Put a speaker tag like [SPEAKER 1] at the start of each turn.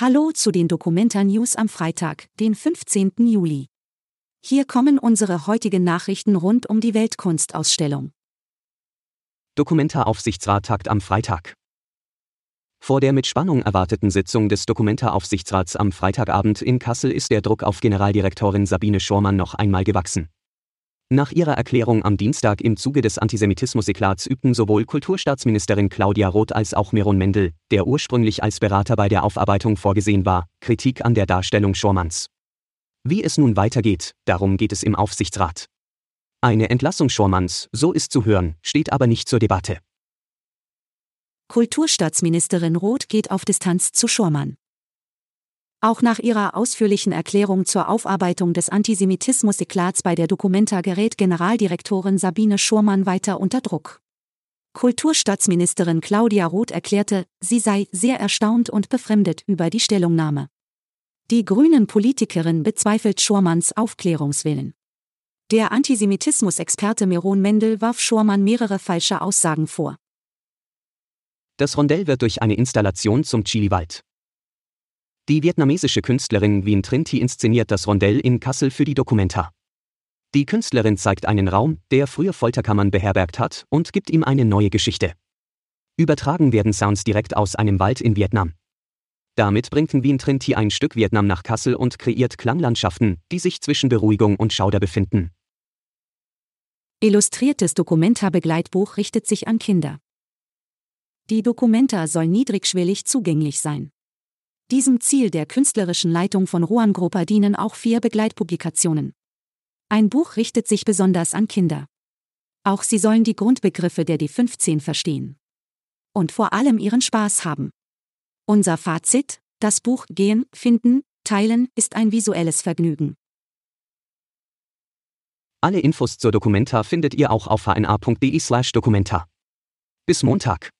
[SPEAKER 1] Hallo zu den Dokumenta News am Freitag, den 15. Juli. Hier kommen unsere heutigen Nachrichten rund um die Weltkunstausstellung.
[SPEAKER 2] Dokumenta-Aufsichtsrat tagt am Freitag. Vor der mit Spannung erwarteten Sitzung des Dokumenta-Aufsichtsrats am Freitagabend in Kassel ist der Druck auf Generaldirektorin Sabine Schormann noch einmal gewachsen. Nach ihrer Erklärung am Dienstag im Zuge des Antisemitismus-Eklats übten sowohl Kulturstaatsministerin Claudia Roth als auch Meron Mendel, der ursprünglich als Berater bei der Aufarbeitung vorgesehen war, Kritik an der Darstellung Schormanns. Wie es nun weitergeht, darum geht es im Aufsichtsrat. Eine Entlassung Schormanns, so ist zu hören, steht aber nicht zur Debatte.
[SPEAKER 1] Kulturstaatsministerin Roth geht auf Distanz zu Schormann. Auch nach ihrer ausführlichen Erklärung zur Aufarbeitung des Antisemitismus-Eklats bei der Documenta gerät Generaldirektorin Sabine Schurmann weiter unter Druck. Kulturstaatsministerin Claudia Roth erklärte, sie sei sehr erstaunt und befremdet über die Stellungnahme. Die grünen Politikerin bezweifelt Schurmanns Aufklärungswillen. Der Antisemitismus-Experte Meron Mendel warf Schurmann mehrere falsche Aussagen vor.
[SPEAKER 2] Das Rondell wird durch eine Installation zum Chiliwald die vietnamesische Künstlerin Wien Trinti inszeniert das Rondell in Kassel für die Documenta. Die Künstlerin zeigt einen Raum, der früher Folterkammern beherbergt hat, und gibt ihm eine neue Geschichte. Übertragen werden Sounds direkt aus einem Wald in Vietnam. Damit bringt Wien Trinti ein Stück Vietnam nach Kassel und kreiert Klanglandschaften, die sich zwischen Beruhigung und Schauder befinden.
[SPEAKER 1] Illustriertes Dokumenta-Begleitbuch richtet sich an Kinder. Die Dokumenta soll niedrigschwellig zugänglich sein. Diesem Ziel der künstlerischen Leitung von Juan Gropa dienen auch vier Begleitpublikationen. Ein Buch richtet sich besonders an Kinder. Auch sie sollen die Grundbegriffe der D15 verstehen. Und vor allem ihren Spaß haben. Unser Fazit, das Buch Gehen, Finden, Teilen ist ein visuelles Vergnügen.
[SPEAKER 2] Alle Infos zur Dokumenta findet ihr auch auf hna.de/dokumenta. Bis Montag.